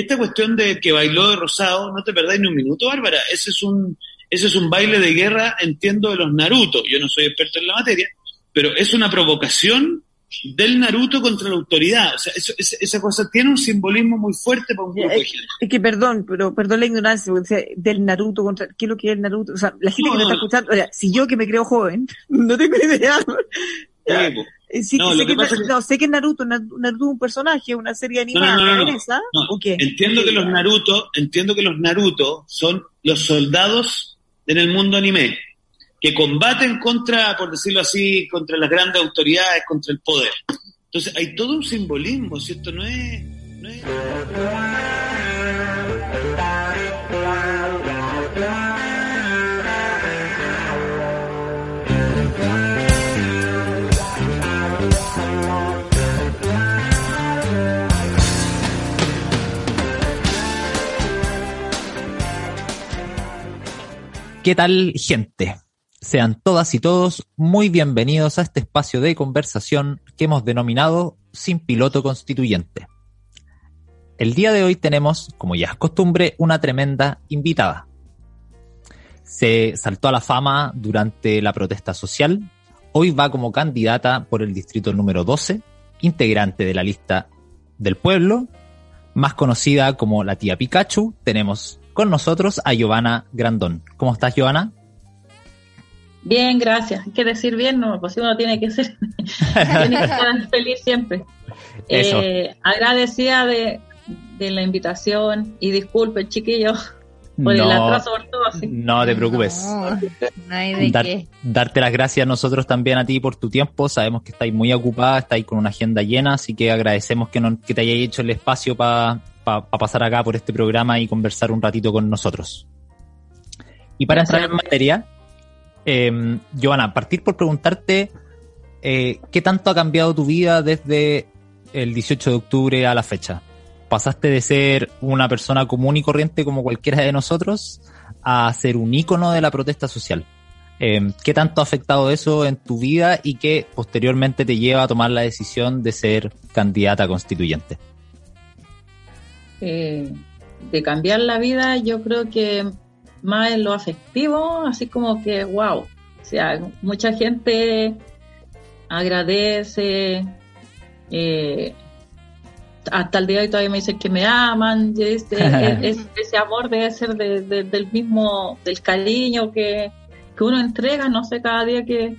esta cuestión de que bailó de rosado, no te perdáis ni un minuto, Bárbara. Ese es un, ese es un baile de guerra, entiendo, de los Naruto. Yo no soy experto en la materia, pero es una provocación del Naruto contra la autoridad. O sea, eso, esa, cosa tiene un simbolismo muy fuerte para un grupo de gente. Es que perdón, pero perdón la ignorancia, del Naruto contra, ¿qué es lo que es el Naruto? O sea, la gente que me está escuchando, o sea, si yo que me creo joven, no tengo idea. Sí, no, sé, que, no, sé que Naruto, Naruto es un personaje, una serie animada no, no, Entiendo que los Naruto, entiendo que los Naruto son los soldados en el mundo anime que combaten contra, por decirlo así, contra las grandes autoridades, contra el poder. Entonces hay todo un simbolismo, si esto no es... No es... ¿Qué tal, gente? Sean todas y todos muy bienvenidos a este espacio de conversación que hemos denominado Sin Piloto Constituyente. El día de hoy tenemos, como ya es costumbre, una tremenda invitada. Se saltó a la fama durante la protesta social. Hoy va como candidata por el distrito número 12, integrante de la lista del pueblo, más conocida como la tía Pikachu. Tenemos con nosotros a Giovanna Grandón. ¿Cómo estás, Giovanna? Bien, gracias. Hay que decir bien, no, pues uno tiene que ser, tiene que estar feliz siempre. Eh, agradecida de, la invitación y disculpe, chiquillos, por el atraso por todo. No te preocupes. Darte las gracias a nosotros también a ti por tu tiempo. Sabemos que estáis muy ocupada, estáis con una agenda llena, así que agradecemos que, que te hayáis hecho el espacio para pasar acá por este programa y conversar un ratito con nosotros. Y para entrar en materia, eh, Joana, partir por preguntarte eh, qué tanto ha cambiado tu vida desde el 18 de octubre a la fecha. ¿Pasaste de ser una persona común y corriente como cualquiera de nosotros a ser un ícono de la protesta social? Em, ¿Qué tanto ha afectado eso en tu vida y qué posteriormente te lleva a tomar la decisión de ser candidata constituyente? Eh, de cambiar la vida, yo creo que más en lo afectivo, así como que, wow, o sea, mucha gente agradece, eh, hasta el día de hoy todavía me dicen que me aman, ese amor debe ser del mismo, del cariño que, que uno entrega, no sé, cada día que,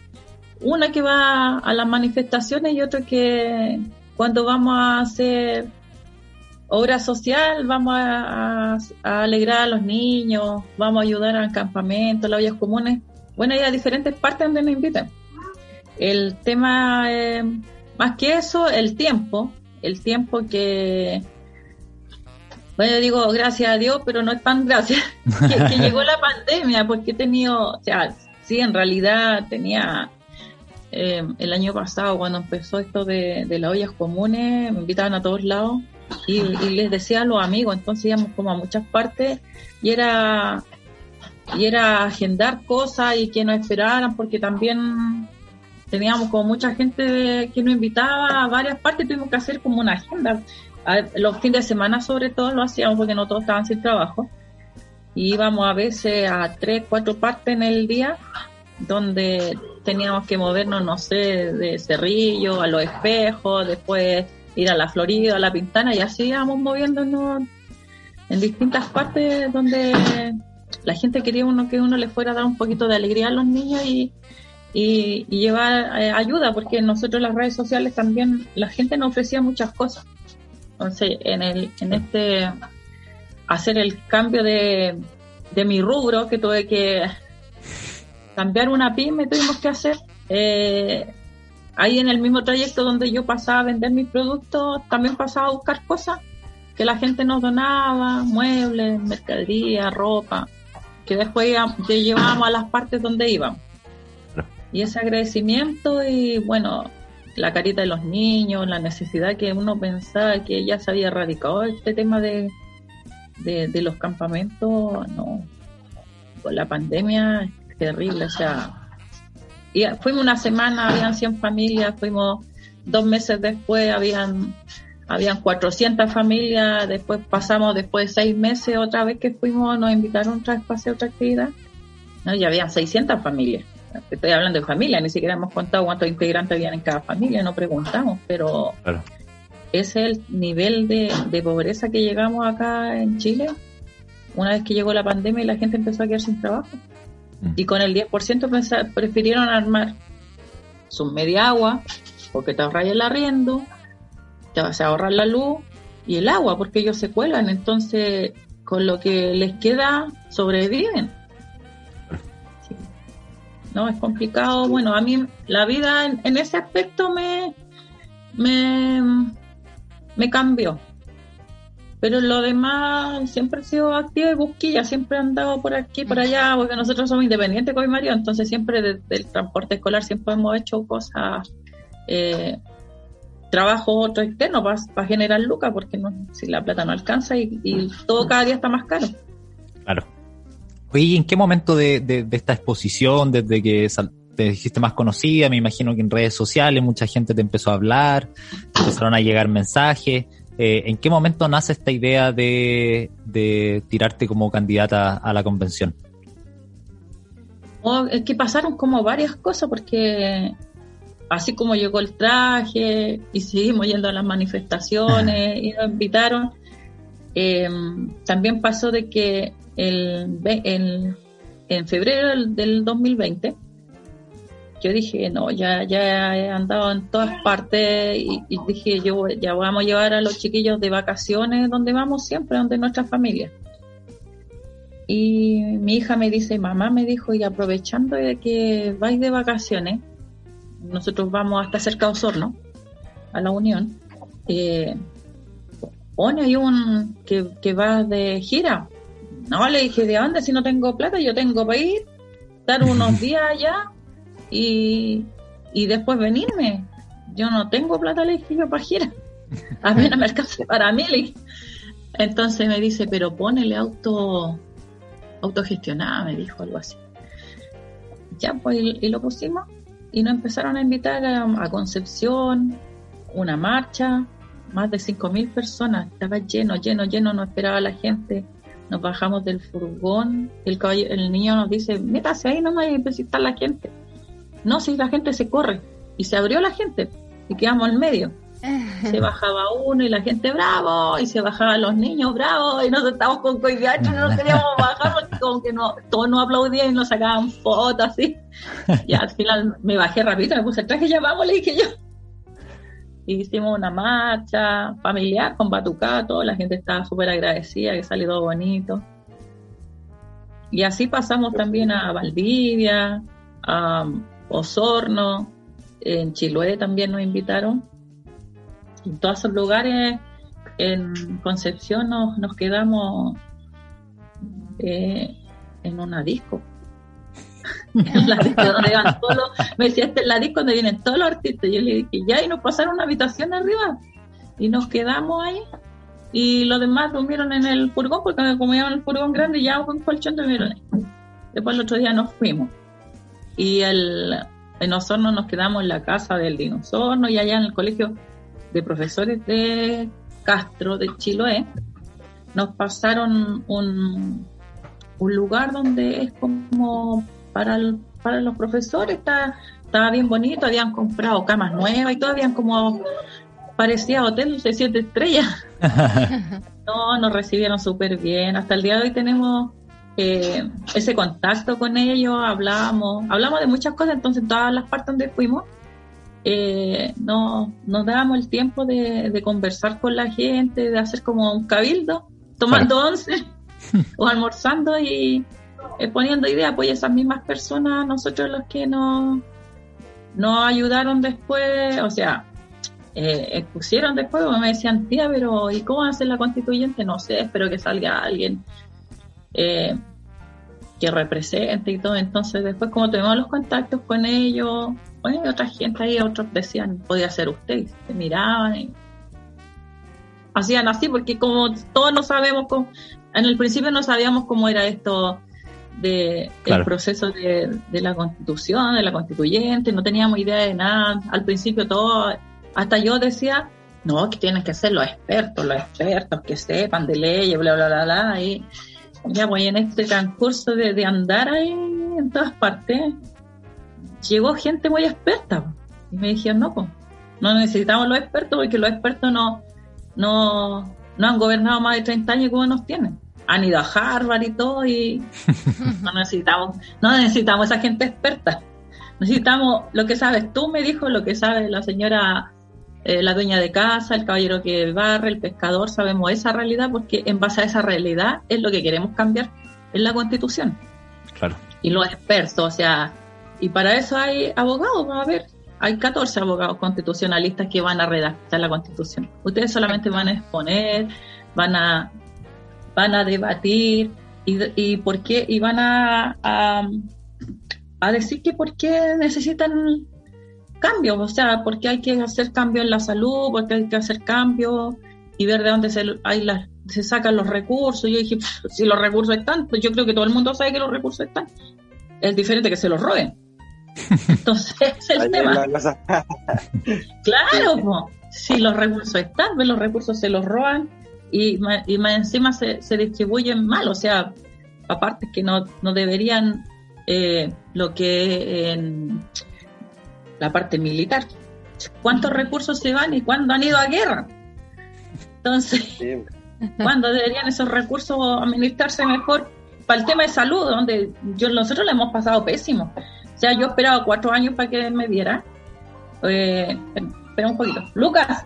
una que va a las manifestaciones y otra que cuando vamos a hacer obra social, vamos a, alegrar a los niños, vamos a ayudar al campamento, las ollas comunes, bueno, hay a diferentes partes donde nos invitan. El tema, más que eso, el tiempo, el tiempo que, bueno, yo digo gracias a Dios, pero no es tan gracias que, llegó la pandemia, porque he tenido, o sea, sí, en realidad tenía eh, el año pasado, cuando empezó esto de, de las ollas comunes, me invitaban a todos lados y, les decía a los amigos, entonces íbamos como a muchas partes y era y era agendar cosas y que nos esperaran porque también teníamos como mucha gente que nos invitaba a varias partes, tuvimos que hacer como una agenda. los fines de semana sobre todo lo hacíamos porque no todos estaban sin trabajo. Y íbamos a veces a tres, cuatro partes en el día donde teníamos que movernos, no sé, de Cerrillo a los espejos, después ir a la Florida, a la Pintana, y así íbamos moviéndonos en distintas partes donde la gente quería uno que uno le fuera a dar un poquito de alegría a los niños y, llevar eh, ayuda, porque nosotros las redes sociales también la gente nos ofrecía muchas cosas. Entonces, en, el, en este hacer el cambio de, de mi rubro, que tuve que cambiar una pyme, tuvimos que hacer. Eh, ahí en el mismo trayecto donde yo pasaba a vender mis productos, también pasaba a buscar cosas que la gente nos donaba, muebles, mercadería, ropa, que después llevábamos a las partes donde íbamos. Y ese agradecimiento y bueno, la carita de los niños, la necesidad que uno pensaba que ya se había erradicado este tema de, de, los campamentos, no, con la pandemia es terrible, o sea, y fuimos una semana, habían 100 familias, fuimos dos meses después, habían habían 400 familias, después pasamos, después de seis meses, otra vez que fuimos, nos invitaron otra vez para hacer otra actividad, ¿no? y habían 600 familias. Estoy hablando de familia, ni siquiera hemos contado cuántos integrantes habían en cada familia, no preguntamos, pero ese es el nivel de, de pobreza que llegamos acá en Chile, una vez que llegó la pandemia y la gente empezó a quedar sin trabajo. Y con el 10% prefirieron armar su media agua, porque te ahorras el arriendo, te vas a ahorrar la luz y el agua, porque ellos se cuelan, entonces con lo que les queda sobreviven. No, es complicado. Bueno, a mí la vida en, ese aspecto me, me cambió. Pero lo demás siempre he sido activa y busquilla, siempre he andado por aquí, por allá, porque nosotros somos independientes con mi marido, entonces siempre desde el transporte escolar siempre hemos hecho cosas, eh, trabajo otro externo para generar lucas, porque no, si la plata no alcanza y, todo cada día está más caro. Claro. Oye, ¿en qué momento de, esta exposición, desde que te dijiste más conocida, me imagino que en redes sociales mucha gente te empezó a hablar, empezaron a llegar mensajes? Eh, ¿En qué momento nace esta idea de, tirarte como candidata a la convención? Oh, es que pasaron como varias cosas porque así como llegó el traje y seguimos yendo a las manifestaciones y nos invitaron, em, también pasó de que el, en febrero del 2020 yo dije, no, ya, ya he andado en todas partes y, dije, yo ya vamos a llevar a los chiquillos de vacaciones donde vamos siempre, donde nuestra familia. Y mi hija me dice, mamá me dijo, y aprovechando de que vais de vacaciones, nosotros vamos hasta cerca de Osorno, a la Unión, eh, pone ahí un que, que va de gira. No, le dije, ¿de dónde? Si no tengo plata, yo tengo para ir, dar unos días allá y, y después venirme. Yo no tengo plata, le dije yo para gira. A mí no me alcanza para mí. Entonces me dice, pero ponele auto autogestionada, me dijo algo así. Ya, pues, y, lo pusimos y nos empezaron a invitar a, Concepción, una marcha, más de 5.000 personas, estaba lleno, lleno, lleno, no esperaba la gente. Nos bajamos del furgón, el, el niño nos dice, métase ahí, no me necesita la gente. No, si la gente se corre. Y se abrió la gente y quedamos en medio. Se bajaba uno y la gente bravo, y se bajaban los niños bravos, y nosotros estábamos con coiviacho, no queríamos bajar porque como que no, todos nos aplaudían y nos sacaban fotos así. Y al final me bajé rápido, me puse el traje, ya vamos, le dije yo. hicimos una marcha familiar con batucato, la gente estaba súper agradecida, que salió todo bonito. Y así pasamos también a Valdivia, a Osorno, en Chiloé también nos invitaron. En todos esos lugares, en Concepción nos, quedamos eh, en una disco. la disco donde iban todos los, me decía, este es la disco donde vienen todos los artistas. Yo le dije, ya, y nos pasaron una habitación arriba. Y nos quedamos ahí. Y los demás durmieron en el furgón, porque como iban el furgón grande, ya con colchón durmieron ahí. Después el otro día nos fuimos. Y el, en Osorno nos quedamos en la casa del dinosaurio y allá en el colegio de profesores de Castro, de Chiloé, nos pasaron un, un lugar donde es como para, para los profesores, está, estaba bien bonito, habían comprado camas nuevas y todo, habían como parecía hotel de siete estrellas. no, nos recibieron súper bien. Hasta el día de hoy tenemos eh, ese contacto con ellos, hablamos, hablamos de muchas cosas, entonces todas las partes donde fuimos, eh, no, nos dábamos el tiempo de, conversar con la gente, de hacer como un cabildo, tomando once o almorzando y eh, poniendo ideas, pues esas mismas personas, nosotros los que nos, nos ayudaron después, o sea, eh, expusieron después, me decían, tía, pero ¿y cómo hacer la constituyente? No sé, espero que salga alguien eh, que represente y todo. Entonces, después, como tuvimos los contactos con ellos, bueno, otra gente ahí, otros decían, podía ser usted, se miraban y hacían así, porque como todos no sabemos, cómo, en el principio no sabíamos cómo era esto de el proceso de, de, la constitución, de la constituyente, no teníamos idea de nada. Al principio todo, hasta yo decía, no, que tienen que ser los expertos, los expertos que sepan de leyes, bla, bla, bla, bla. Y ya voy en este transcurso de, de andar ahí en todas partes, llegó gente muy experta. Y me dijeron, no, pues, no necesitamos los expertos porque los expertos no, no, no han gobernado más de 30 años como nos tienen. Han ido a Harvard y todo y no necesitamos, no necesitamos esa gente experta. Necesitamos lo que sabes tú, me dijo, lo que sabe la señora, eh, la dueña de casa, el caballero que barre, el pescador, sabemos esa realidad porque en base a esa realidad es lo que queremos cambiar en la constitución. Claro. Y los expertos, o sea, y para eso hay abogados, a ver, hay 14 abogados constitucionalistas que van a redactar la constitución. Ustedes solamente van a exponer, van a, van a debatir y, y por qué, y van a, a, decir que por qué necesitan cambios, o sea, por qué hay que hacer cambios en la salud, por qué hay que hacer cambios y ver de dónde se, hay se sacan los recursos. Yo dije, si los recursos están, pues yo creo que todo el mundo sabe que los recursos están. Es diferente que se los roben. Entonces, es el tema. claro, si los recursos están, pues, los recursos se los roban y, más, encima se, distribuyen mal, o sea, aparte que no, no deberían eh, lo que en la parte militar. ¿Cuántos recursos se van y cuándo han ido a guerra? Entonces, ¿cuándo deberían esos recursos administrarse mejor para el tema de salud, donde yo, nosotros le hemos pasado pésimo? O sea, yo esperaba cuatro años para que me viera. Eh, espera un poquito. Lucas.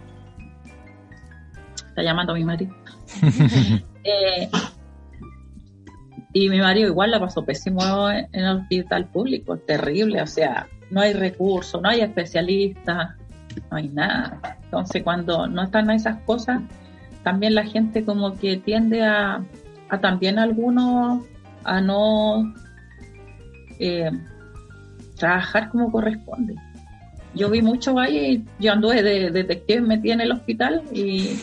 Está llamando a mi marido. Eh, y mi marido igual la pasó pésimo en el hospital público, terrible, o sea, no hay recursos, no hay especialistas, no hay nada. Entonces, cuando no están esas cosas, también la gente como que tiende a, a también algunos a no eh, trabajar como corresponde. Yo vi mucho ahí, yo anduve de, detective metí en el hospital y,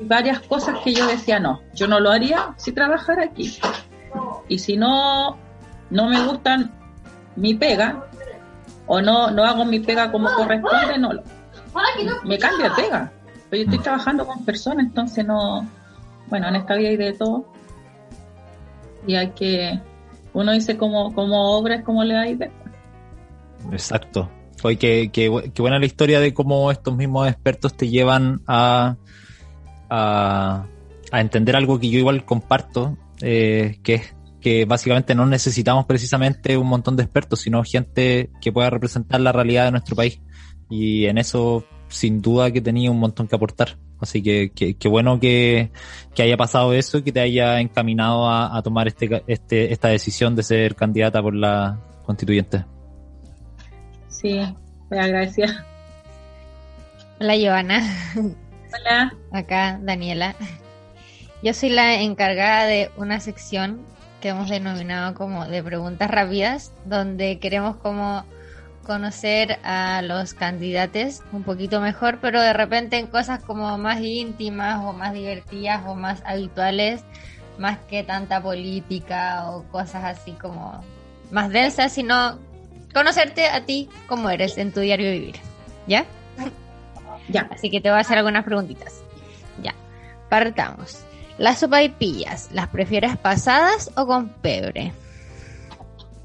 varias cosas que yo decía, no, yo no lo haría si trabajara aquí. Y si no, no me gustan mi pega, o no, no hago mi pega como corresponde, no, me cambio de pega. Pero yo estoy trabajando con personas, entonces no, bueno, en esta vida hay de todo. Y hay que, uno dice como, como obra es como le hay de Exacto. Oye, que, que, buena la historia de cómo estos mismos expertos te llevan a, a, entender algo que yo igual comparto, eh, que es que básicamente no necesitamos precisamente un montón de expertos, sino gente que pueda representar la realidad de nuestro país. Y en eso, sin duda, que tenía un montón que aportar. Así que qué bueno que, que, haya pasado eso y que te haya encaminado a, a tomar este, este, esta decisión de ser candidata por la constituyente. Sí, me agradecida. Hola, Joana. Hola. Acá, Daniela. Yo soy la encargada de una sección que hemos denominado como de preguntas rápidas, donde queremos como conocer a los candidatos un poquito mejor, pero de repente en cosas como más íntimas o más divertidas o más habituales, más que tanta política o cosas así como más densas, sino conocerte a ti como eres en tu diario vivir. ¿Ya? Ya. Así que te voy a hacer algunas preguntitas. Ya. Partamos. Las sopaipillas, ¿las prefieres pasadas o con pebre?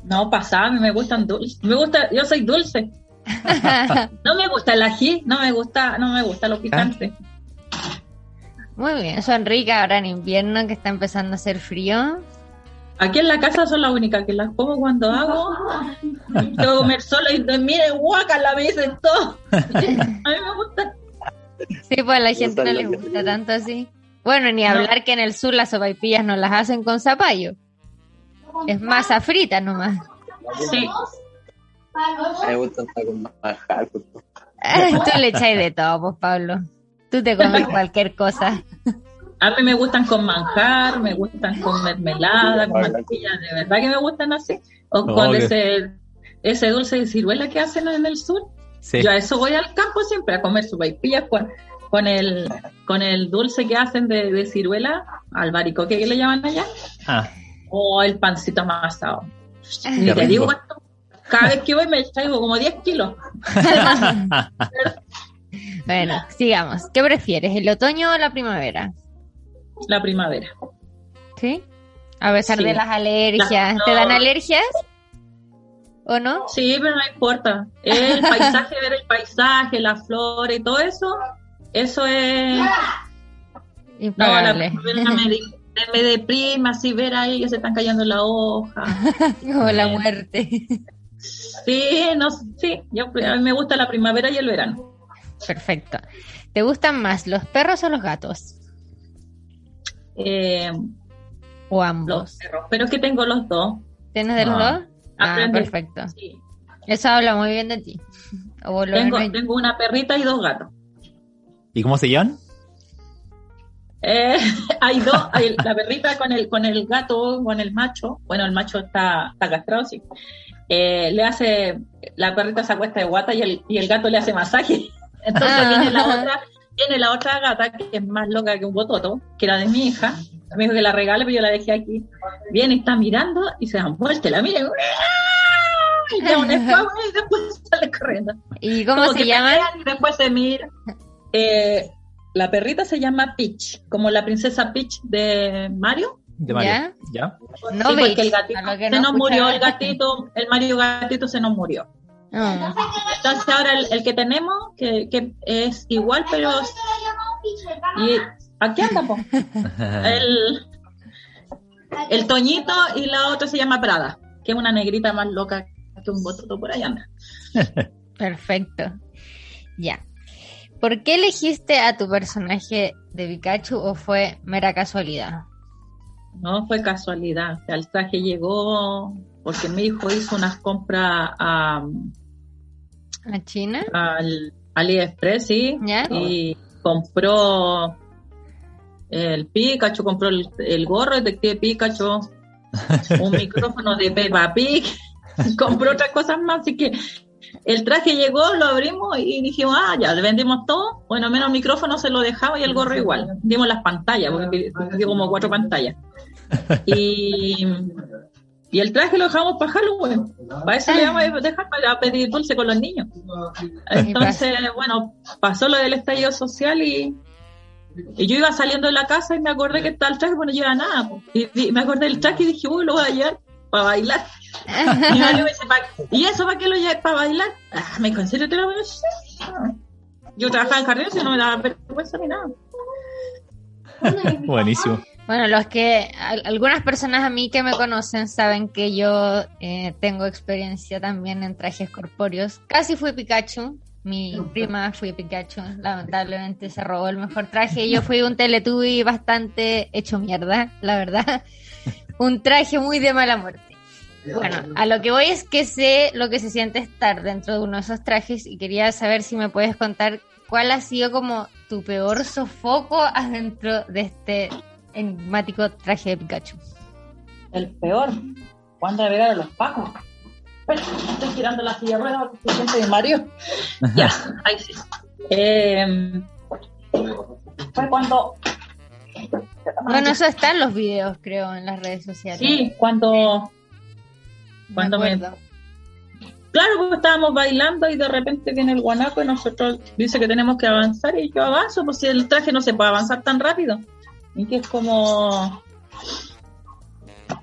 No, pasadas, me gustan dulces. Me gusta, yo soy dulce. no me gusta el ají, no me gusta, no me gusta lo picante. Muy bien, son ricas ahora en invierno que está empezando a hacer frío. Aquí en la casa son la única que las como cuando hago. Tengo comer sola y mire, la me dicen todo. A mí me gusta. Sí, pues a la gente no le gusta tanto así. Bueno, ni hablar que en el sur las sopaipillas no las hacen con zapallo. Es masa frita nomás. Sí. Me gusta con manjar. Pues. Tú le echáis de todo, pues, Pablo. Tú te comes cualquier cosa. A mí me gustan con manjar, me gustan con mermelada, con mantequilla, de verdad que me gustan así. O con ese, ese dulce de ciruela que hacen en el sur. Yo a eso voy al campo siempre, a comer su con, con el con el dulce que hacen de, de ciruela, albaricoque que le llaman allá, ah. o el pancito amasado. Y te digo cada vez que voy me traigo como 10 kilos. Bueno, sigamos. ¿Qué prefieres, el otoño o la primavera? La primavera. ¿Sí? A pesar de las alergias. ¿Te dan alergias? ¿O no? Sí, pero no importa. El paisaje, ver el paisaje, la flora y todo eso, eso es... Impagable. No, la me, me deprime así ver ahí que se están cayendo la hoja. Como la muerte. Sí, no, sí, yo, a mí me gusta la primavera y el verano. Perfecto. ¿Te gustan más los perros o los gatos? Eh, o ambos. Los perros, pero que tengo los dos. ¿Tienes de los ah. dos? Ah, perfecto. Eso habla muy bien de ti. tengo, tengo una perrita y dos gatos. ¿Y cómo se llaman? Eh, hay dos, hay la perrita con el, con el gato, con el macho. Bueno, el macho está, está castrado, sí. Eh, le hace, la perrita se acuesta de guata y el, y el gato le hace masaje. Entonces viene la otra, viene la otra gata que es más loca que un bototo, que era de mi hija. Me dijo que la regale, pero yo la dejé aquí. Viene y está mirando y se dan vuelta la mira y da un y después sale corriendo. ¿Y cómo se llama? Y después se mira. Eh, la perrita se llama Peach, como la princesa Peach de Mario. De Mario. ¿Ya? No sí, porque el gatito se nos murió, el gatito, el Mario gatito se nos murió. Ah. Entonces ahora el, que tenemos, que, que, es igual, pero... Y aquí anda, El, el Toñito y la otra se llama Prada, que es una negrita más loca que un bototo por ahí anda. Perfecto. Ya. ¿Por qué elegiste a tu personaje de Pikachu o fue mera casualidad? No, fue casualidad. El traje llegó porque mi hijo hizo unas compras a, ¿A China? Al AliExpress, sí. Y compró el Pikachu, compró el, gorro de detective Pikachu, un micrófono de Peppa Pig, compró otras cosas más, así que el traje llegó, lo abrimos y dijimos, ah, ya, le vendimos todo, bueno, menos el micrófono se lo dejaba y el gorro igual, dimos las pantallas, porque dio como cuatro pantallas. Y y el traje lo dejamos para Halloween. Para eso le vamos a para pedir dulce con los niños. Entonces, bueno, pasó lo del estallido social y, y yo iba saliendo de la casa y me acordé que estaba el traje, bueno, no lleva nada. Y, me acordé del traje y dije, uy, lo voy a llevar para bailar. y, me dice, ¿y eso para qué lo llevas para bailar? Ah, me considero que lo voy a Yo trabajaba en jardín y no me daba vergüenza ni nada. Buenísimo. Bueno, los que algunas personas a mí que me conocen saben que yo eh, tengo experiencia también en trajes corpóreos. Casi fui Pikachu, mi prima fue Pikachu, lamentablemente se robó el mejor traje. Yo fui un Teletubby bastante hecho mierda, la verdad. Un traje muy de mala muerte. Bueno, a lo que voy es que sé lo que se siente estar dentro de uno de esos trajes y quería saber si me puedes contar cuál ha sido como tu peor sofoco adentro de este enigmático traje de Pikachu. El peor. ¿Cuándo le a los pacos? estoy tirando la silla rueda porque se siente de Mario. ya, ahí sí. Eh, fue cuando. Bueno, eso está en los videos, creo, en las redes sociales. Sí, cuando. Cuando me. Claro, porque estábamos bailando y de repente viene el guanaco y nosotros dice que tenemos que avanzar y yo avanzo, pues si el traje no se puede avanzar tan rápido y que es como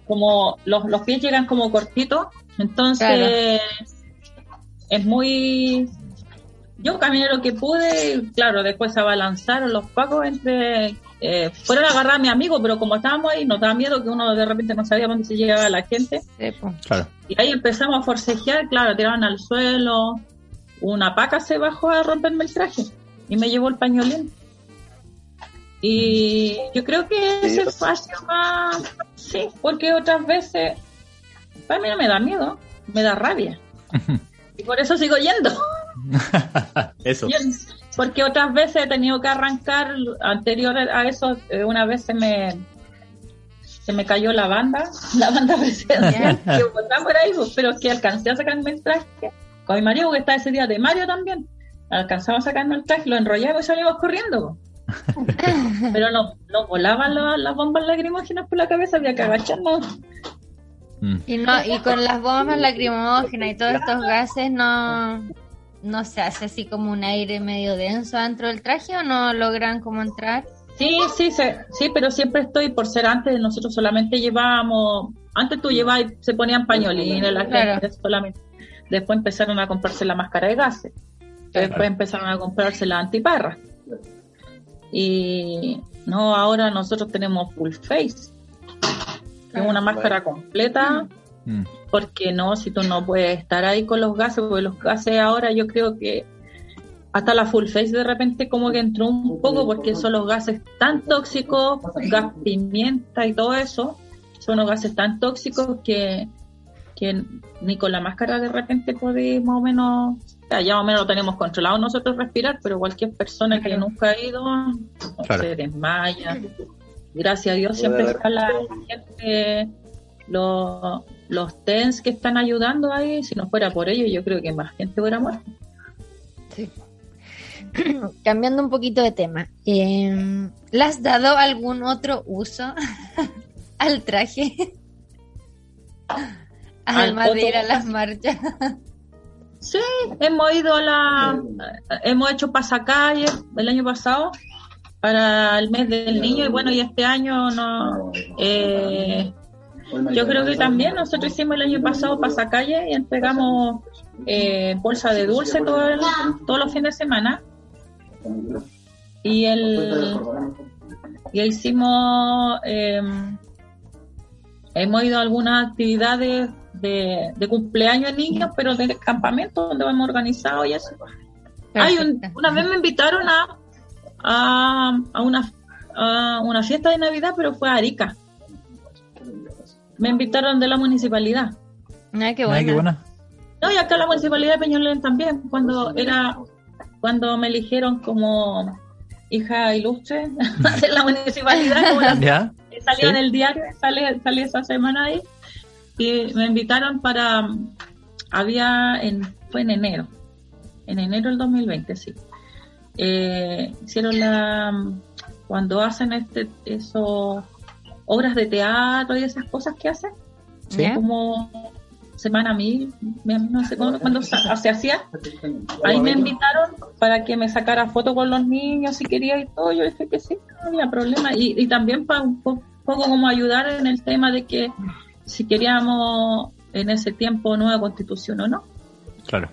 como los, los pies llegan como cortitos, entonces es muy yo caminé lo que pude y claro, después se abalanzaron los pacos entre eh, fueron a agarrar a mi amigo, pero como estábamos ahí, nos daba miedo que uno de repente no sabía dónde se llegaba la gente. Y ahí empezamos a forcejear, claro, tiraban al suelo, una paca se bajó a romperme el traje y me llevó el pañolín. Y yo creo que ese fue más, sí, porque otras veces, para mí no me da miedo, me da rabia. y por eso sigo yendo. Eso. Porque otras veces he tenido que arrancar, anterior a eso, eh, una vez se me, se me cayó la banda, la banda presidencial, que por ahí, pero que alcancé a sacarme el traje. Con mi marido, que está ese día de Mario también, alcanzamos a sacarme el traje, lo enrollamos y salimos corriendo. Pero no, no volaban las bombas lacrimógenas por la cabeza, había que agacharnos. Mm. Y, no, y con las bombas lacrimógenas y todos estos gases no, no se hace así como un aire medio denso dentro del traje o no logran como entrar? Sí, sí, sí, pero siempre estoy por ser antes, nosotros solamente llevábamos, antes tú llevabas, se ponían pañolines, la gente solamente. Después empezaron a comprarse la máscara de gases. Después empezaron a comprarse la antiparra. Y no, ahora nosotros tenemos full face. Es una máscara completa. Mm. Porque no, si tú no puedes estar ahí con los gases, porque los gases ahora yo creo que hasta la full face de repente como que entró un poco porque son los gases tan tóxicos, gas pimienta y todo eso, son los gases tan tóxicos que, que ni con la máscara de repente podemos más o menos ya más o menos lo tenemos controlado nosotros respirar, pero cualquier persona que nunca ha ido se desmaya. Gracias a Dios siempre está la gente, los, los TENS que están ayudando ahí. Si no fuera por ellos, yo creo que más gente hubiera muerto. Sí. Cambiando un poquito de tema, eh, ¿le has dado algún otro uso al traje? Además de ir a las marchas. Sí, hemos ido a la. Hemos hecho pasacalles el año pasado para el mes del niño y bueno, y este año no. Eh, yo creo que también nosotros hicimos el año pasado pasacalles y entregamos eh, bolsa de dulce todo todos los fines de semana. Y el. Y hicimos. Eh, hemos ido a algunas actividades de, de cumpleaños de niños, pero de campamento donde hemos organizado y eso. Hay una vez me invitaron a, a, una, a una fiesta de Navidad, pero fue a Arica. Me invitaron de la municipalidad. Ay, qué buena. No, y acá la municipalidad de Peñolén también, cuando era cuando me eligieron como hija ilustre de la municipalidad, como la, salió en el diario, sale, sale esa semana ahí y me invitaron para, había, en, fue en enero, en enero del 2020, sí. Eh, hicieron la, cuando hacen este, eso, obras de teatro y esas cosas que hacen, como semana mil, no sé cuándo, se, hacía. Ahí me invitaron para que me sacara fotos con los niños si quería y todo. Yo dije que sí, no había problema. Y, y también para un poco como ayudar en el tema de que si queríamos en ese tiempo nueva constitución o no. Claro.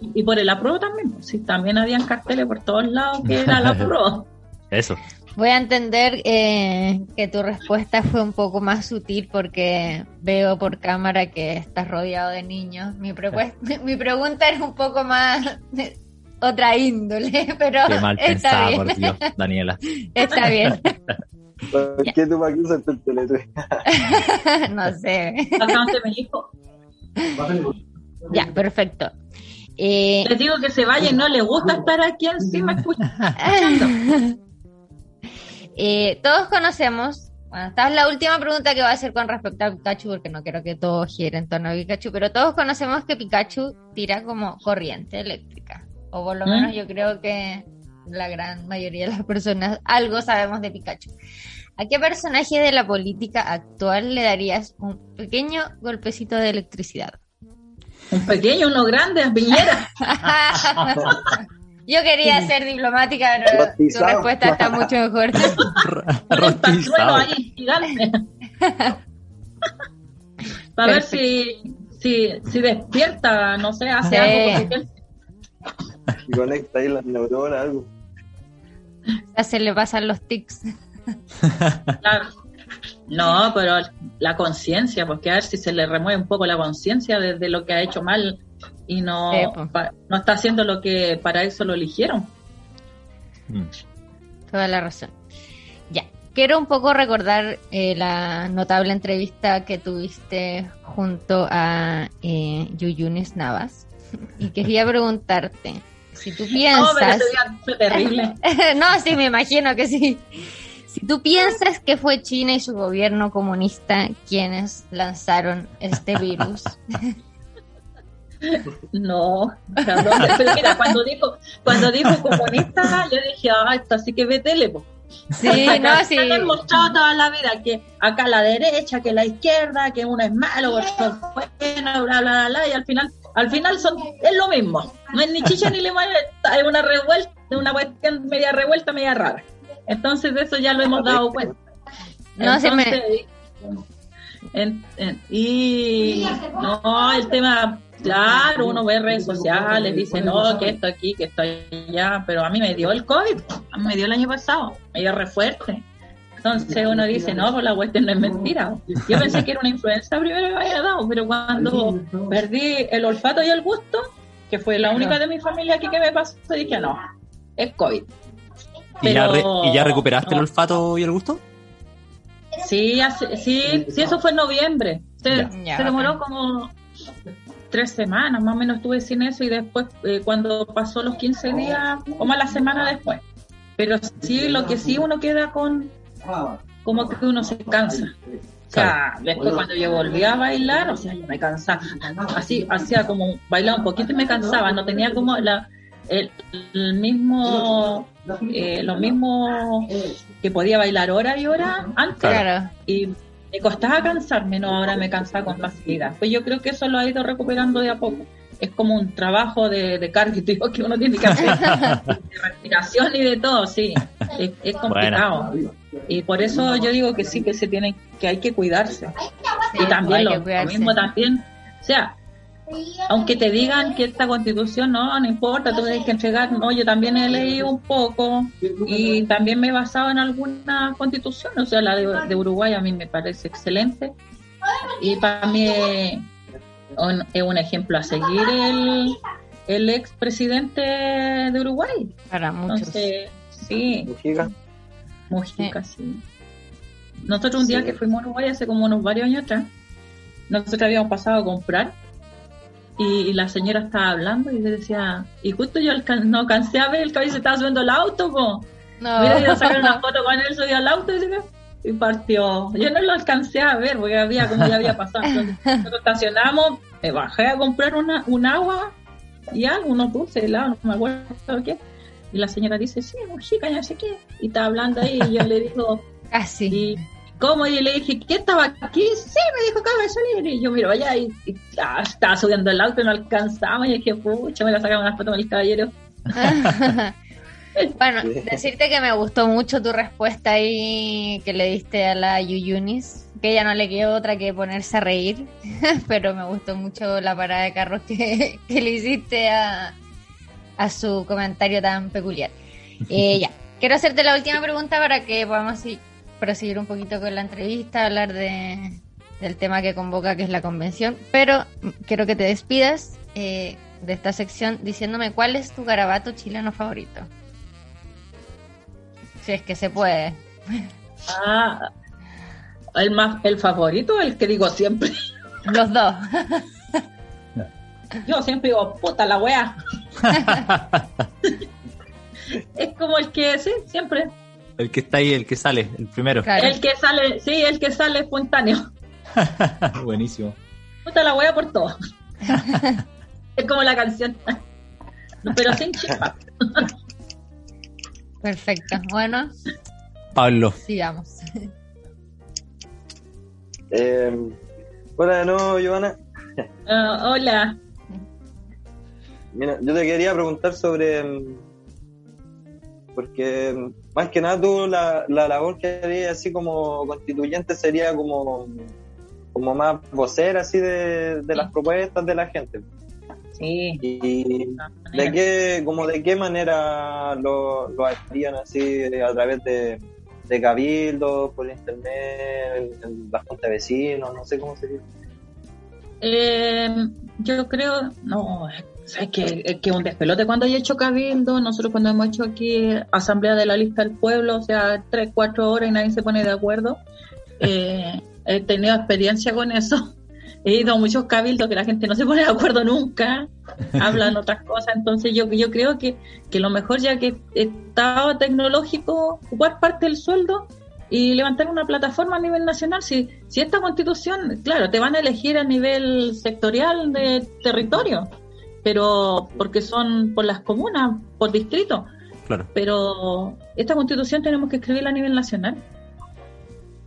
Y, por el apruebo también, sí, también habían carteles por todos lados que era el apruebo. Eso. Voy a entender eh, que tu respuesta fue un poco más sutil porque veo por cámara que estás rodeado de niños. Mi, mi pregunta es un poco más otra índole, pero Qué mal está bien. por Dios, Daniela. Está bien. ¿Por qué tú para qué usaste el teletre? no sé. me dijo. Ya, perfecto. Eh, Les digo que se vaya y no le gusta estar aquí encima escuchando. Eh, todos conocemos, bueno, esta es la última pregunta que va a hacer con respecto a Pikachu, porque no quiero que todo gire en torno a Pikachu, pero todos conocemos que Pikachu tira como corriente eléctrica, o por lo ¿Mm? menos yo creo que la gran mayoría de las personas algo sabemos de Pikachu. ¿A qué personaje de la política actual le darías un pequeño golpecito de electricidad? Un pequeño, uno grande, Piñera. Yo quería ser diplomática, pero tu respuesta está mucho mejor. ahí, Para ver si, si, si despierta, no sé, hace algo. Y conecta ahí las neuronas, algo. Ya se le pasan los tics. Claro. No, pero la conciencia, porque a ver si se le remueve un poco la conciencia de, lo que ha hecho mal y no, no está haciendo lo que para eso lo eligieron. Mm. Toda la razón. Ya, quiero un poco recordar eh, la notable entrevista que tuviste junto a eh, Yuyunis Navas y quería preguntarte si tú piensas... No, terrible. no, sí, me imagino que sí. Si tú piensas que fue China y su gobierno comunista quienes lanzaron este virus. No, mira, cuando dijo, cuando dijo comunista, yo dije, ah, esto sí que ve tele, Sí, no, sí. Han mostrado toda la vida que acá la derecha, que la izquierda, que uno es malo, bueno, bla, bla, bla, y al final al final son es lo mismo. No es ni chicha ni limón, es una revuelta, una cuestión media revuelta, media rara. Entonces de eso ya lo hemos dado cuenta. No, se me... y no, el tema, claro, uno ve redes sociales, dice, no, que esto aquí, que esto allá, pero a mí me dio el COVID, a mí me dio el año pasado, me dio re fuerte. Entonces uno dice, no, pues la cuestión no es mentira. Yo pensé que era una influenza primero que me había dado, pero cuando perdí el olfato y el gusto, que fue la única de mi familia aquí que me pasó, dije, no, es COVID. ¿Y, ya, recuperaste el olfato y el gusto? Sí, sí, sí, eso fue en noviembre. Se, demoró como tres semanas, más o menos estuve sin eso y después eh, cuando pasó los 15 días, como a la semana después. Pero sí, lo que sí uno queda con, como que uno se cansa. O sea, después cuando yo volví a bailar, o sea, yo me cansaba. Así, hacía como bailaba un poquito y me cansaba, no tenía como la, el, mismo, eh, lo mismo que podía bailar hora y hora antes. Y me costaba cansarme, no, ahora me cansaba con facilidad. Pues yo creo que eso lo ha ido recuperando de a poco. Es como un trabajo de, de cardio que uno tiene que hacer, de respiración y de todo, sí. Es, complicado. Y por eso yo digo que sí, que se tiene, que hay que cuidarse. y también lo, lo mismo también, o sea, aunque te digan que esta constitución no, no importa, tú tienes que entregar, no, yo también he leído un poco y también me he basado en alguna constitución, o sea, la de, Uruguay a mí me parece excelente y para mí es un, ejemplo a seguir el, el expresidente de Uruguay. Para muchos. sí. Mujica. sí. Nosotros un día que fuimos a Uruguay hace como unos varios años atrás, nosotros habíamos pasado a comprar y, la señora estaba hablando y le decía, y justo yo no alcancé a ver, el cabello se estaba subiendo al auto, po. No. Mira, ido a sacar una foto con él, subió al auto y, partió. Yo no lo alcancé a ver porque había, como ya había pasado. nosotros estacionamos, me bajé a comprar una, un agua y algo, unos dulces, helado, no me acuerdo qué. Y la señora dice, sí, chica, ya sé qué. Y está hablando ahí y yo le digo, casi. ¿Cómo? Y le dije, ¿qué estaba aquí? Sí, me dijo, acaba de salir. Y yo miro allá y, ah, estaba subiendo el auto y no alcanzamos. Y dije, pucha, me la sacaron las fotos del caballero. bueno, decirte que me gustó mucho tu respuesta ahí que le diste a la Yuyunis, que ella no le quedó otra que ponerse a reír, pero me gustó mucho la parada de carros que, le hiciste a, a, su comentario tan peculiar. Eh, ya, quiero hacerte la última pregunta para que podamos ir proseguir un poquito con la entrevista, hablar de, del tema que convoca, que es la convención, pero quiero que te despidas eh, de esta sección diciéndome cuál es tu garabato chileno favorito. Si es que se puede. Ah, el más, el favorito, el que digo siempre. Los dos. Yo siempre digo, puta la wea. es como el que, sí, siempre. El que está ahí, el que sale, el primero. El que sale, sí, el que sale espontáneo. Buenísimo. Puta la wea por todo. es como la canción. Pero sin chispa. Perfecto. Bueno. Pablo. Sigamos. Eh, hola de nuevo, Giovanna. Ah, hola. Mira, yo te quería preguntar sobre porque más que nada tú la, la labor que harías así como constituyente sería como, como más vocera así de, las propuestas de la gente. Sí. Y de qué, como de qué manera lo, lo harían así a través de, de cabildo, por internet, en, la junta de vecinos, no sé cómo sería. Eh, yo creo, no, es que, que un despelote cuando he hecho cabildo, nosotros cuando hemos hecho aquí asamblea de la lista del pueblo, o sea, tres, cuatro horas y nadie se pone de acuerdo, eh, he tenido experiencia con eso. He ido a muchos cabildos que la gente no se pone de acuerdo nunca, hablan otras cosas, entonces yo, yo creo que, que lo mejor ya que Estado tecnológico, ocupar parte del sueldo y levantar una plataforma a nivel nacional. Si, si esta constitución, claro, te van a elegir a nivel sectorial de territorio, pero porque son por las comunas, por distrito. Claro. Pero esta constitución tenemos que escribirla a nivel nacional.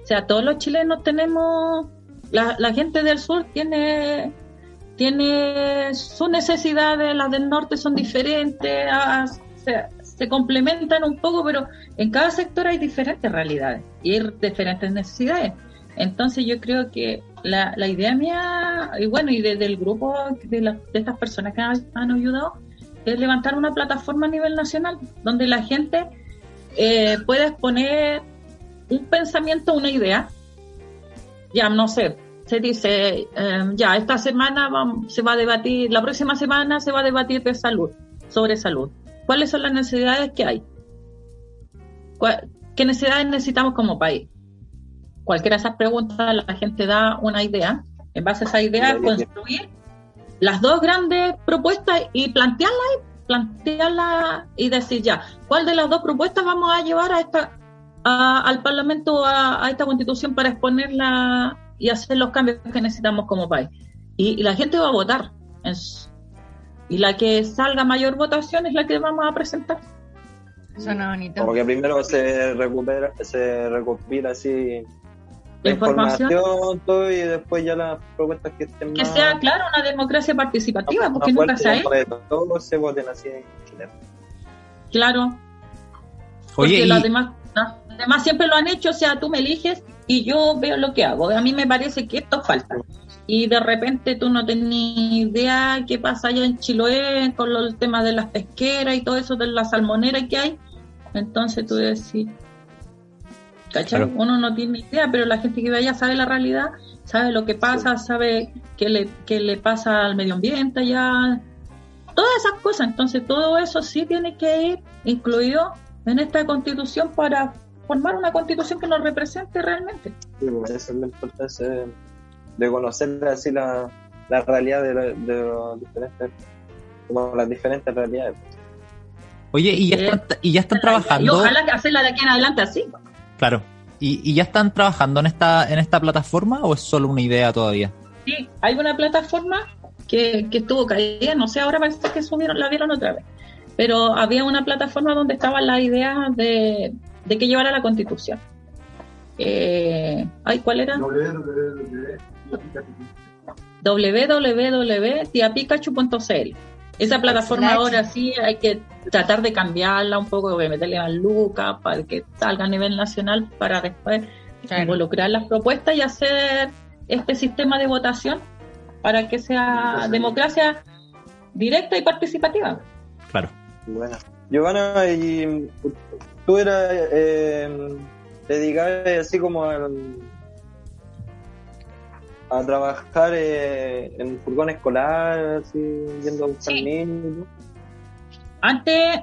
O sea, todos los chilenos tenemos, la, la gente del sur tiene tiene sus necesidades, las del norte son diferentes, se, complementan un poco, pero en cada sector hay diferentes realidades y diferentes necesidades. Entonces yo creo que la, idea mía, y bueno, y desde el grupo de, estas personas que han, ayudado, es levantar una plataforma a nivel nacional donde la gente eh, pueda exponer un pensamiento, una idea, ya no sé, se dice, em, ya, esta semana se va a debatir, la próxima semana se va a debatir de salud, sobre salud. ¿Cuáles son las necesidades que hay? ¿Qué necesidades necesitamos como país? Cualquiera de esas preguntas, la gente da una idea. En base a esa idea, construir las dos grandes propuestas y plantearlas, plantearlas y decir ya, ¿cuál de las dos propuestas vamos a llevar a esta, al Parlamento, a, esta constitución para exponerla y hacer los cambios que necesitamos como país. Y, la gente va a votar. y la que salga mayor votación es la que vamos a presentar. Suena bonito. Como que primero se recupera, se recopila así la información, todo, y después ya las propuestas que estén Que sea, claro, una democracia participativa, porque nunca se ha Todos se voten así en Chile. Claro. Oye, porque demás, además siempre lo han hecho, o sea, tú me eliges y yo veo lo que hago. A mí me parece que esto falta. Y de repente tú no tenías idea qué pasa allá en Chiloé con el tema de las pesqueras y todo eso de la salmonera que hay. Entonces tú decís, ¿cachai? Uno no tiene idea, pero la gente que ve allá sabe la realidad, sabe lo que pasa, sabe qué le, qué le pasa al medio ambiente allá, todas esas cosas. Entonces todo eso sí tiene que ir incluido en esta constitución para formar una constitución que nos represente realmente. Sí, pues, esa es la importancia de, conocer así la, la realidad de, los diferentes, como las diferentes realidades. Oye, ¿y ya, están, y ya están trabajando? Y ojalá hacerla de aquí en adelante así. Claro. ¿Y, ¿Y, ya están trabajando en esta, en esta plataforma o es solo una idea todavía? Sí, hay una plataforma que, que estuvo caída, no sé, ahora parece que subieron, la vieron otra vez. Pero había una plataforma donde estaban las ideas de, de qué llevar a la constitución. Eh, ay, ¿cuál era? www.tiapikachu.cl Esa plataforma ahora sí hay que tratar de cambiarla un poco, de meterle más lucas para que salga a nivel nacional para después involucrar las propuestas y hacer este sistema de votación para que sea democracia directa y participativa. Claro. Bueno. Giovanna, y tú eras eh, dedicada así como a, a trabajar eh, en furgón escolar, así, yendo a buscar niños. Antes,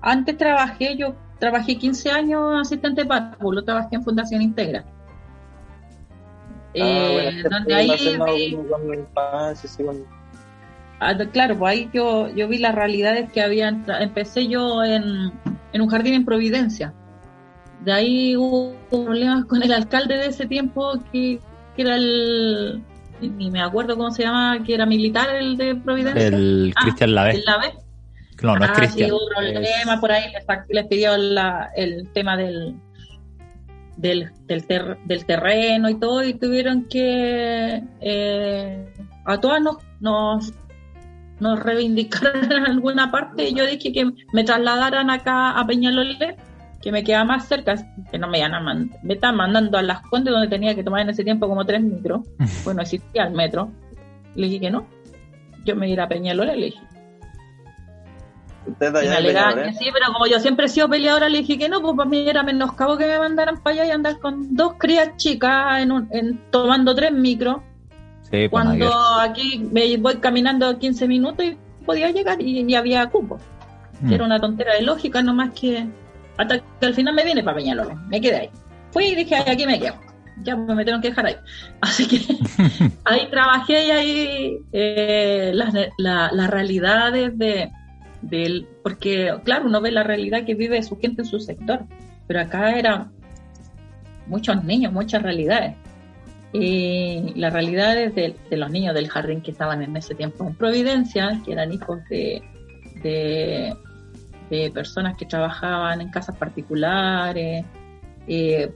antes trabajé, yo trabajé 15 años asistente de lo trabajé en Fundación Integra. Ah, eh, donde ahí Ah, claro, pues ahí yo, yo vi las realidades que habían. Empecé yo en, en un jardín en Providencia. De ahí hubo problemas con el alcalde de ese tiempo, que, era el. Ni me acuerdo cómo se llama, que era militar el de Providencia. El ah, Cristian Lave. No, no es ah, Cristian. Sí, hubo por ahí, les, pidió la, el tema del, del, del, del, terreno y todo, y tuvieron que. Eh, a todas nos, nos nos reivindicaron en alguna parte y yo dije que me trasladaran acá a Peñalolén, que me queda más cerca, que no me iban a mandar, me estaban mandando a Las Condes donde tenía que tomar en ese tiempo como tres metros, bueno, existía el metro, le dije que no, yo me iba a Peñalolén, le dije. ¿Usted allá sí, pero como yo siempre he sido peleadora, le dije que no, pues para mí era menos cabo que me mandaran para allá y andar con dos crías chicas en, en tomando tres micros pues, Cuando aquí me voy caminando 15 minutos y podía llegar y, había cupo. Mm. Era una tontera de lógica, nomás que hasta que al final me viene para Peñalolén, me quedé ahí. Fui y dije, aquí me quedo. Ya pues, me tengo que dejar ahí. Así que ahí trabajé y ahí eh, las, las realidades de, del... Porque, claro, uno ve la realidad que vive su gente en su sector, pero acá eran muchos niños, muchas realidades. Y la realidad es de, los niños del jardín que estaban en ese tiempo en Providencia, que eran hijos de, de, personas que trabajaban en casas particulares,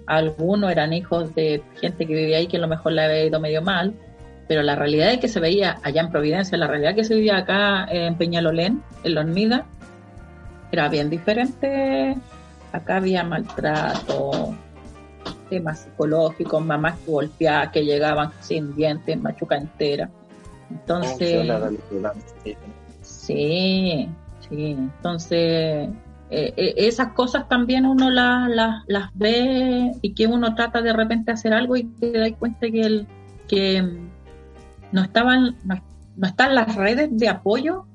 algunos eran hijos de gente que vivía ahí que a lo mejor le había ido medio mal, pero la realidad que se veía allá en Providencia, la realidad que se vivía acá en Peñalolén, en Hormida, era bien diferente. Acá había maltrato, temas psicológicos, mamás que golpeaban, que llegaban sin dientes, machuca entera. Entonces, sí, sí, entonces eh, eh, esas cosas también uno las, las, ve y que uno trata de repente hacer algo y te da cuenta que, que no, estaban, no, están las redes de apoyo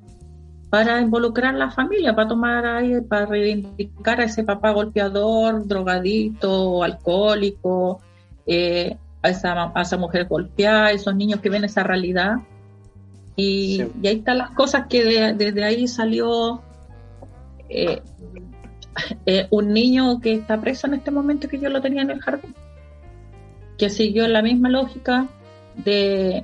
para involucrar a la familia, para tomar ahí, para reivindicar a ese papá golpeador, drogadito, alcohólico, eh, a, esa, a esa mujer golpeada, esos niños que ven esa realidad. Y, ahí están las cosas que desde ahí salió eh, eh, un niño que está preso en este momento que yo lo tenía en el jardín, que siguió la misma lógica de,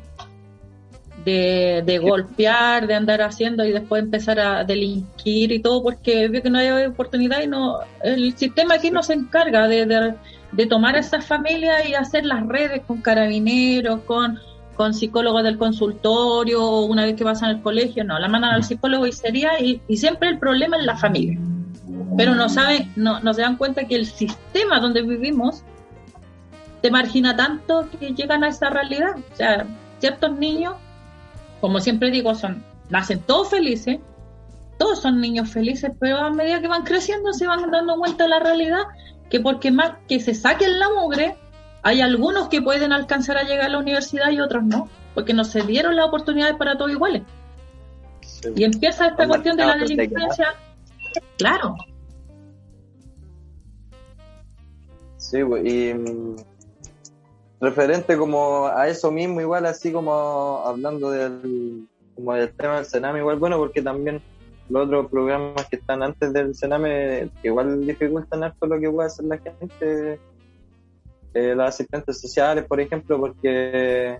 de, golpear, de andar haciendo y después empezar a delinquir y todo, porque vio que no hay oportunidad y no el sistema aquí no se encarga de, de, tomar a esas familias y hacer las redes con carabineros, con con psicólogos del consultorio, una vez que pasan al colegio, no, la mandan al psicólogo y sería, y, y siempre el problema es la familia. Pero no saben, no, no se dan cuenta que el sistema donde vivimos te margina tanto que llegan a esa realidad. O sea, ciertos niños, como siempre digo, son, nacen todos felices, todos son niños felices, pero a medida que van creciendo se van dando cuenta de la realidad que porque más que se saquen la mugre, hay algunos que pueden alcanzar a llegar a la universidad y otros no, porque no se dieron las oportunidades para todos iguales. Y empieza esta cuestión de la delincuencia, claro, Sí, y mm, referente como a eso mismo, igual así como hablando del, como del tema del Sename, igual bueno, porque también los otros programas que están antes del Sename igual dificultan harto lo que puede hacer la gente, eh, los asistentes sociales, por ejemplo, porque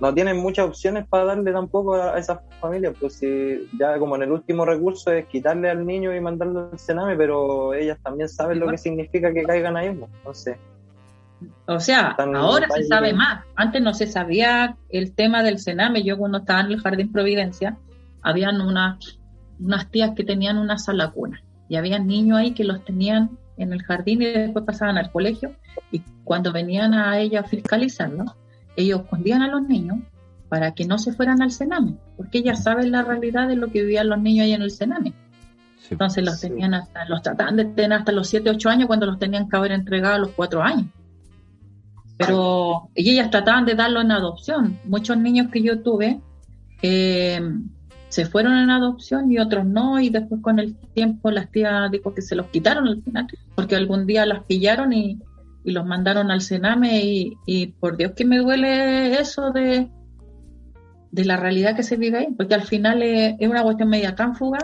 no tienen muchas opciones para darle tampoco a, esas familias, pues si ya como en el último recurso es quitarle al niño y mandarlo al cename, pero ellas también saben lo que significa que caigan ahí, pues, no sé. O sea, ahora se sabe más. Antes no se sabía el tema del cename. Yo cuando estaba en el Jardín Providencia, habían unas tías que tenían una sala cuna y había niños ahí que los tenían en el jardín y después pasaban al colegio y cuando venían a ella a fiscalizarlo, ellos escondían a los niños para que no se fueran al cename, porque ellas saben la realidad de lo que vivían los niños ahí en el cename. Entonces los tenían hasta, los trataban de tener hasta los 7, 8 años cuando los tenían que haber entregado a los 4 años. Pero ellas trataban de darlo en adopción. Muchos niños que yo tuve eh, se fueron en adopción y otros no, y después con el tiempo las tías dijo que se los quitaron al final, porque algún día las pillaron y, y los mandaron al Sename y, por Dios que me duele eso de, de la realidad que se vive ahí, porque al final es, una cuestión media tránfuga,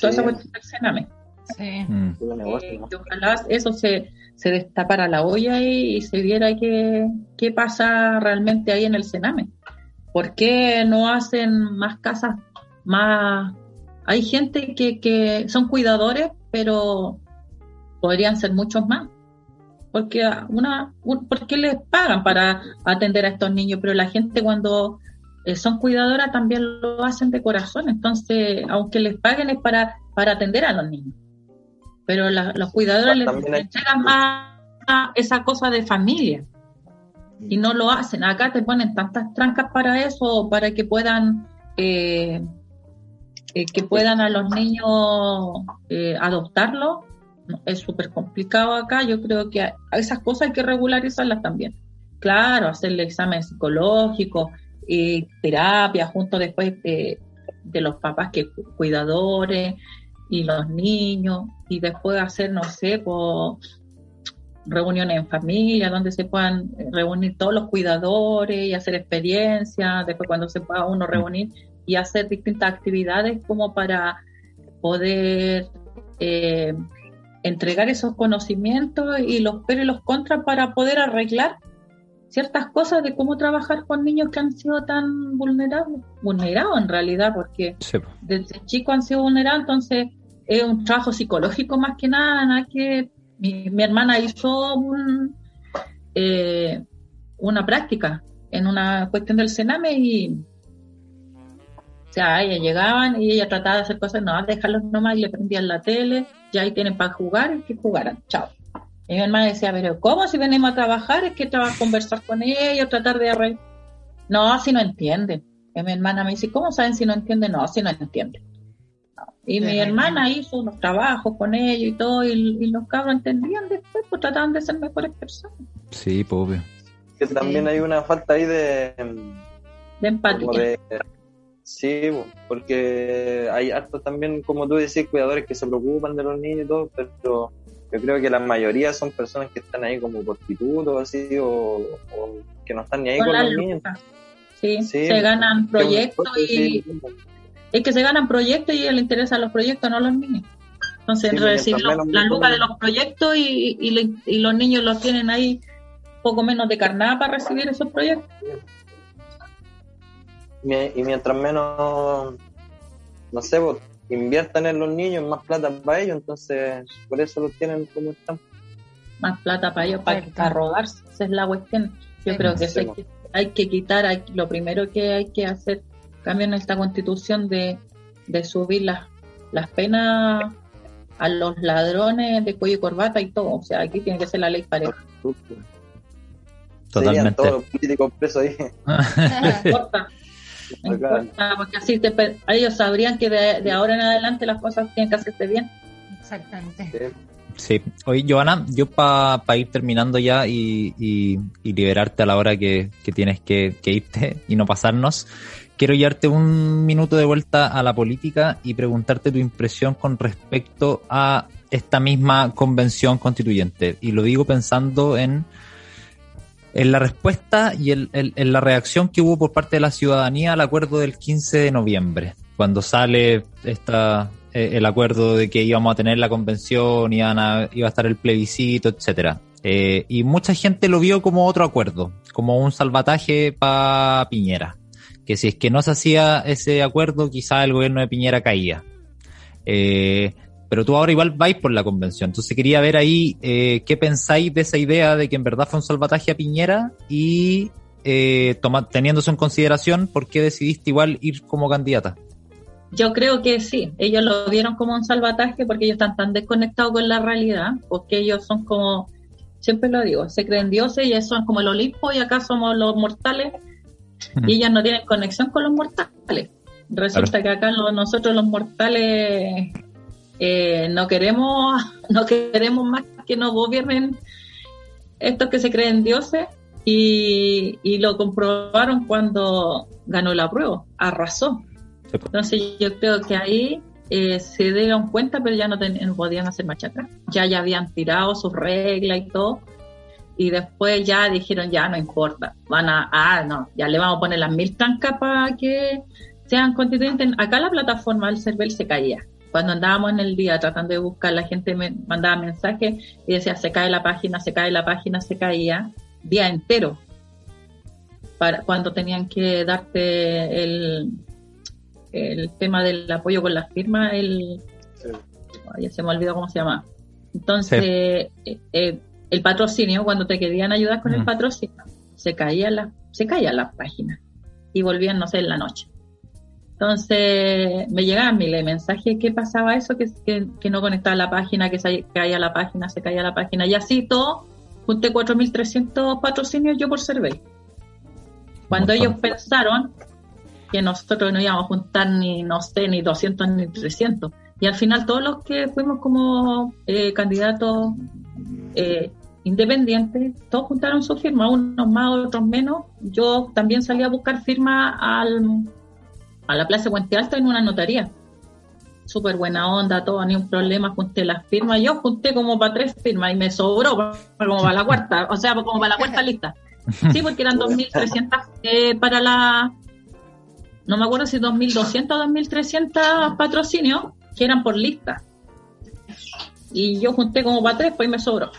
toda esa cuestión del Sename. Sí. Mm. Eh, ojalá eso se, se destapara la olla y, se viera qué, qué pasa realmente ahí en el Sename. ¿Por qué no hacen más casas más... Hay gente que, que son cuidadores, pero podrían ser muchos más porque una porque les pagan para atender a estos niños, pero la gente cuando eh, son cuidadoras también lo hacen de corazón, entonces aunque les paguen es para para atender a los niños. Pero los cuidadores les, entregan más esa cosa de familia y no lo hacen. Acá te ponen tantas trancas para eso, para que puedan eh, eh, que puedan a los niños eh, adoptarlo es súper complicado acá. Yo creo que esas cosas hay que regularizarlas también. Claro, hacerle examen psicológico, y terapia, junto después de, los papás que cuidadores y los niños, y después hacer, no sé, reuniones en familia, donde se puedan reunir todos los cuidadores y hacer experiencias, después cuando se pueda uno reunir y hacer distintas actividades como para poder eh, entregar esos conocimientos y los pero y los contras para poder arreglar ciertas cosas de cómo trabajar con niños que han sido tan vulnerables, vulnerados en realidad, porque desde chico han sido vulnerados, entonces es un trabajo psicológico más que nada, nada que mi, hermana hizo un, eh, una práctica en una cuestión del Sename y o sea, ellas llegaban y ella trataba de hacer cosas, no, dejarlos nomás y le prendían la tele, ya ahí tienen para jugar, y que jugaran, chao. Y mi hermana decía, pero ¿cómo si venimos a trabajar? Es que trabajar, conversar con ellos, tratar de arreglar. No, si no entienden. Y mi hermana me dice, ¿cómo saben si no entienden? No, si no entienden. Y mi hermana hizo unos trabajos con ellos y todo, y, los cabros entendían después, pues trataban de ser mejores personas. Sí, pues obvio. Que también hay una falta ahí de... De empatía. Sí, porque hay harto también, como tú decís, cuidadores que se preocupan de los niños y todo, pero yo creo que la mayoría son personas que están ahí como por o así, o, que no están ni ahí con, los niños. Sí, se ganan proyectos y... Es que se ganan proyectos y les interesan los proyectos, no los niños. Entonces, recibir la luca de los proyectos y, y, los niños los tienen ahí poco menos de carnada para recibir esos proyectos y mientras menos, no sé, inviertan en los niños, más plata para ellos, entonces por eso los tienen como están. Más plata para ellos, para, para robarse, esa es la cuestión. Yo creo que, hay que hay que quitar, lo primero que hay que hacer, cambio en esta constitución de, de subir las, las penas a los ladrones de cuello y corbata y todo. O sea, aquí tiene que ser la ley pareja. Totalmente. todos los políticos presos ahí. porque así ellos sabrían que de, ahora en adelante las cosas tienen que hacerse bien. Exactamente. Sí, oye, Joana, yo para ir terminando ya y, liberarte a la hora que, tienes que, irte y no pasarnos, quiero llevarte un minuto de vuelta a la política y preguntarte tu impresión con respecto a esta misma convención constituyente. Y lo digo pensando en en la respuesta y en la reacción que hubo por parte de la ciudadanía al acuerdo del 15 de noviembre, cuando sale esta, eh, el acuerdo de que íbamos a tener la convención, iban a, iba a estar el plebiscito, etcétera. Eh, y mucha gente lo vio como otro acuerdo, como un salvataje para Piñera. Si es que no se hacía ese acuerdo, quizá el gobierno de Piñera caía. Eh, pero tú ahora igual vais por la convención. Entonces quería ver ahí eh, qué pensáis de esa idea de que en verdad fue un salvataje a Piñera y eh, teniendo eso en consideración, ¿por qué decidiste igual ir como candidata? Yo creo que sí, ellos lo vieron como un salvataje porque ellos están tan desconectados con la realidad, porque ellos son como, siempre lo digo, se creen dioses y ellos son como el Olimpo y acá somos los mortales y ellos no tienen conexión con los mortales. Resulta que acá nosotros los mortales eh, no queremos no queremos más que nos gobiernen estos que se creen dioses y, lo comprobaron cuando ganó la prueba, arrasó. Pues. Entonces yo creo que ahí eh, se dieron cuenta, pero ya no, podían hacer marcha atrás. Ya, ya habían tirado sus reglas y todo. Y después ya dijeron, ya no importa. Van a, ah, no, ya le vamos a poner las mil trancas para que sean constituyentes. Acá la plataforma del CERVEL se caía cuando andábamos en el día tratando de buscar, la gente me mandaba mensajes y decía, se cae la página, se cae la página, se caía, día entero, para cuando tenían que darte el, el tema del apoyo con las firmas, el... Ya se me olvidó cómo se llama. Entonces, eh, eh, el patrocinio, cuando te querían ayudar con el patrocinio, se caía la, se caía la página y volvían, no sé, en la noche. Entonces me llegaban miles mensajes ¿qué pasaba eso, que, que, no conectaba la página, que se caía la página, se caía la página. Y así todo, junté 4.300 patrocinios yo por Cervel. Cuando ellos pensaron que nosotros no íbamos a juntar ni, no sé, ni 200 ni 300. Y al final todos los que fuimos como eh, candidatos eh, independientes, todos juntaron su firma, unos más, otros menos. Yo también salí a buscar firma al a la Plaza Puente Alto en una notaría. Súper buena onda, todo, ni un problema, junté las firmas. Yo junté como para tres firmas y me sobró como para la cuarta, o sea, como para la cuarta lista. Sí, porque eran 2.300 eh, para la... No me acuerdo si 2.200 o 2.300 patrocinios, que eran por lista. Y yo junté como para tres, pues me sobró.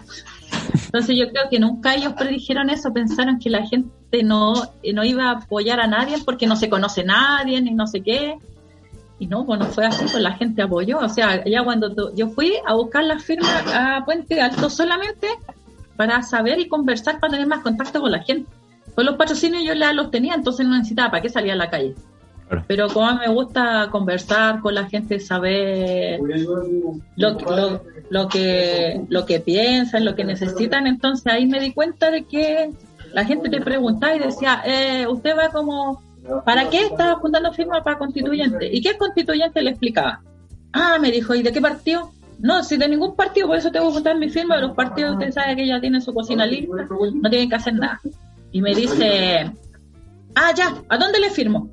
Entonces yo creo que nunca ellos predijeron eso, pensaron que la gente no, no iba a apoyar a nadie porque no se conoce nadie ni no sé qué. Y no, bueno, fue así, pues la gente apoyó. O sea, ya cuando yo fui a buscar las firmas a Puente Alto solamente para saber y conversar, para tener más contacto con la gente. Pues los patrocinios yo los tenía, entonces no necesitaba para qué salía a la calle. Pero como me gusta conversar con la gente, saber lo, lo, que lo que piensan, lo que necesitan, entonces ahí me di cuenta de que la gente te preguntaba y decía, eh, usted va como, ¿para qué estaba juntando firmas para constituyente? ¿Y qué constituyente le explicaba? Ah, me dijo, ¿y de qué partido? No, si de ningún partido, por eso tengo que juntar mi firma, de los partidos usted sabe que ya tienen su cocina lista, no tienen que hacer nada. Y me dice, ah, ya, ¿a dónde le firmo?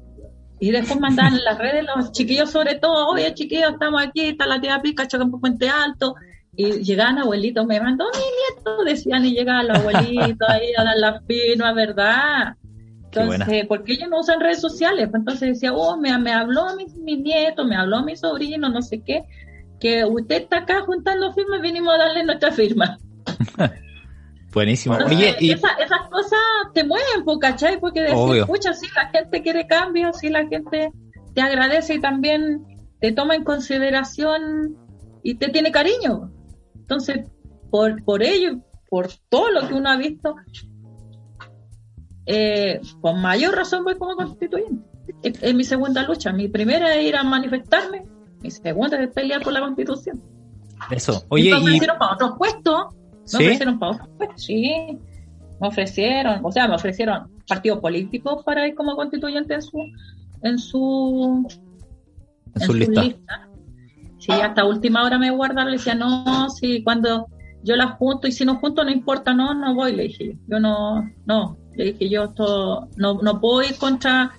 Y después mandan en las redes los chiquillos sobre todo, oye chiquillos, estamos aquí, está la tía Pica, por Puente Alto. Y llegaban abuelitos, me mandó mi nieto, decían, y llegaban los abuelitos ahí a dar la firma, ¿verdad? Entonces, ¿por qué ellos no usan redes sociales? Pues entonces decía, oh, me, me habló mi, mi, nieto, me habló mi sobrino, no sé qué, que usted está acá juntando firmas, vinimos a darle nuestra firma. Buenísimo. Oye, y... esas cosas te mueven, ¿cachai? Porque decir, escucha, si la gente quiere cambio, si la gente te agradece y también te toma en consideración y te tiene cariño. Entonces, por, por ello, por todo lo que uno ha visto, eh, con mayor razón voy como constituyente. Es, mi segunda lucha. Mi primera es ir a manifestarme, mi segunda es pelear por la constitución. Eso. Oye, y... me para otros puestos me ofrecieron para sí. Me ofrecieron, o sea, me ofrecieron partidos políticos para ir como constituyente en su en su en, su, lista. Sí, hasta última hora me guardaron, le decía, no, sí, cuando yo las junto y si no junto no importa, no, no voy, le dije. Yo no, no, le dije yo esto, no, no puedo ir contra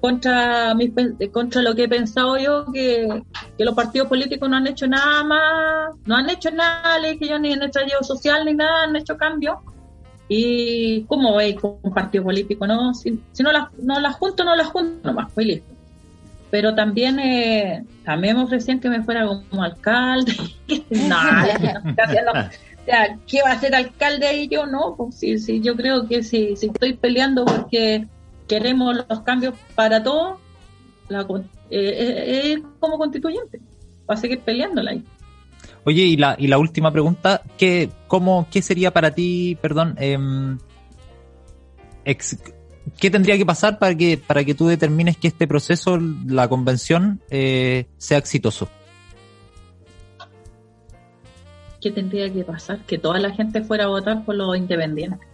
contra mis, contra lo que he pensado yo que, los partidos políticos no han hecho nada más no han hecho nada le dije yo ni en el estallido social ni nada han hecho cambios y cómo veis con un partido político no si, no las no las junto no las junto nomás pues listo. Pero también eh, también me ofrecían que me fuera como alcalde. Nada o sea, ¿qué va a ser alcalde y yo no? Pues sí, sí, yo creo que si, si estoy peleando porque queremos los cambios para todos, la, eh, eh, como constituyente, va a seguir peleándola ahí. Oye, y la, y la última pregunta, ¿qué, cómo, ¿qué sería para ti, perdón, em, qué tendría que pasar para que, para que tú determines que este proceso, la convención, eh, sea exitoso? ¿Qué tendría que pasar? Que toda la gente fuera a votar por los independientes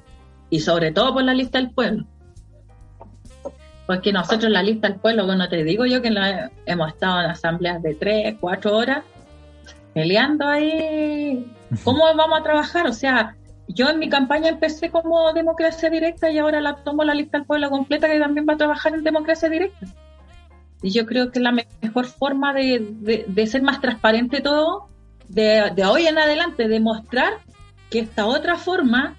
y sobre todo por la lista del pueblo porque nosotros la lista del pueblo, bueno, te digo yo que hemos estado en asambleas de tres, cuatro horas peleando ahí. ¿Cómo vamos a trabajar? O sea, yo en mi campaña empecé como democracia directa y ahora la tomo la lista del pueblo completa que también va a trabajar en democracia directa. Y yo creo que la mejor forma de, ser más transparente todo, de, de, hoy en adelante, demostrar que esta otra forma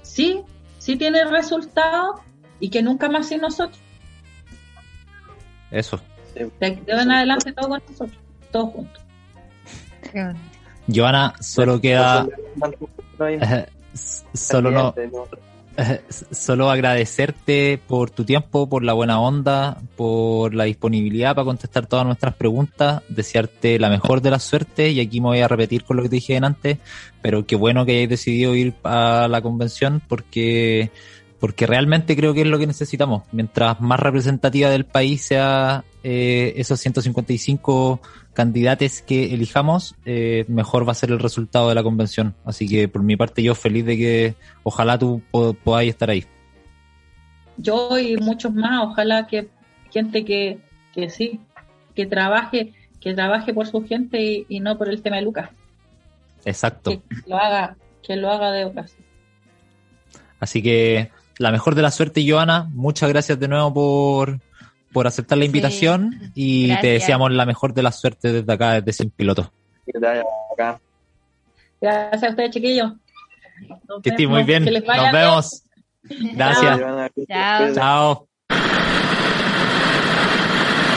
sí, sí tiene resultados y que nunca más sin nosotros. Eso. De, en adelante todo con nosotros, todos juntos. Joana, solo queda. solo no. Solo agradecerte por tu tiempo, por la buena onda, por la disponibilidad para contestar todas nuestras preguntas, desearte la mejor de las suertes y aquí me voy a repetir con lo que te dije antes, pero qué bueno que hayáis decidido ir a la convención porque porque realmente creo que es lo que necesitamos. Mientras más representativa del país sea eh, esos 155 candidatos que elijamos, eh, mejor va a ser el resultado de la convención. Así que por mi parte yo feliz de que ojalá tú podáis estar ahí. Yo y muchos más, ojalá que gente que, que sí, que trabaje, que trabaje por su gente y, no por el tema de Lucas. Exacto. Que, lo haga, que lo haga de ocasión. Así que la mejor de la suerte, Joana. Muchas gracias de nuevo por, por aceptar la invitación y te deseamos la mejor de la suerte desde acá, desde Sin Piloto. Gracias a ustedes, chiquillos. que estés muy bien. Nos vemos. Gracias. Chao. Chao.